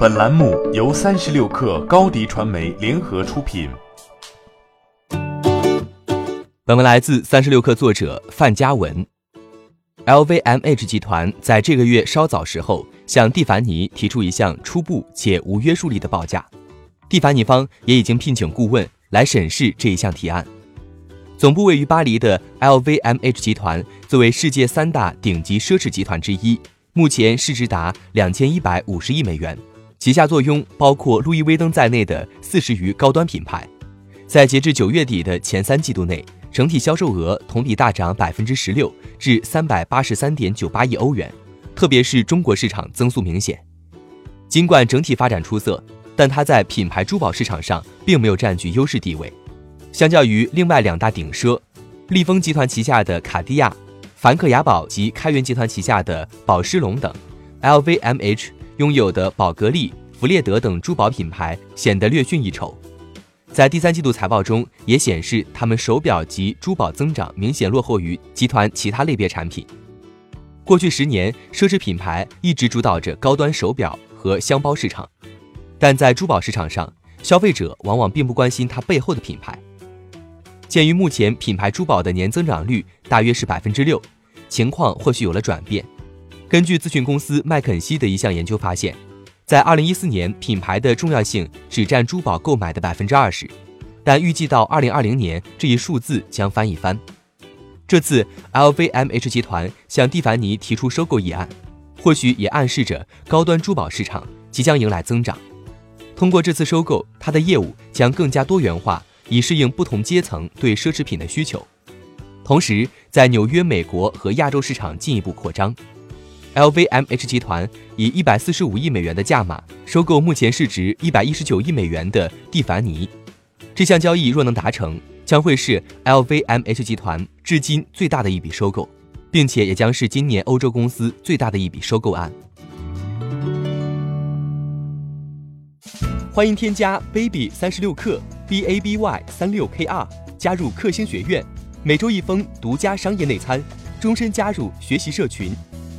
本栏目由三十六氪高低传媒联合出品。本文来自三十六氪作者范嘉文。LVMH 集团在这个月稍早时候向蒂凡尼提出一项初步且无约束力的报价，蒂凡尼方也已经聘请顾问来审视这一项提案。总部位于巴黎的 LVMH 集团作为世界三大顶级奢侈集团之一。目前市值达两千一百五十亿美元，旗下坐拥包括路易威登在内的四十余高端品牌。在截至九月底的前三季度内，整体销售额同比大涨百分之十六，至三百八十三点九八亿欧元。特别是中国市场增速明显。尽管整体发展出色，但它在品牌珠宝市场上并没有占据优势地位。相较于另外两大顶奢，利丰集团旗下的卡地亚。梵克雅宝及开元集团旗下的宝诗龙等，LVMH 拥有的宝格丽、弗列德等珠宝品牌显得略逊一筹。在第三季度财报中，也显示他们手表及珠宝增长明显落后于集团其他类别产品。过去十年，奢侈品牌一直主导着高端手表和箱包市场，但在珠宝市场上，消费者往往并不关心它背后的品牌。鉴于目前品牌珠宝的年增长率大约是百分之六，情况或许有了转变。根据咨询公司麦肯锡的一项研究发现，在二零一四年，品牌的重要性只占珠宝购买的百分之二十，但预计到二零二零年，这一数字将翻一番。这次 LVMH 集团向蒂凡尼提出收购议案，或许也暗示着高端珠宝市场即将迎来增长。通过这次收购，它的业务将更加多元化。以适应不同阶层对奢侈品的需求，同时在纽约、美国和亚洲市场进一步扩张。LVMH 集团以一百四十五亿美元的价码收购目前市值一百一十九亿美元的蒂凡尼。这项交易若能达成，将会是 LVMH 集团至今最大的一笔收购，并且也将是今年欧洲公司最大的一笔收购案。欢迎添加 baby 三十六克。b a b y 三六 k r 加入克星学院，每周一封独家商业内参，终身加入学习社群，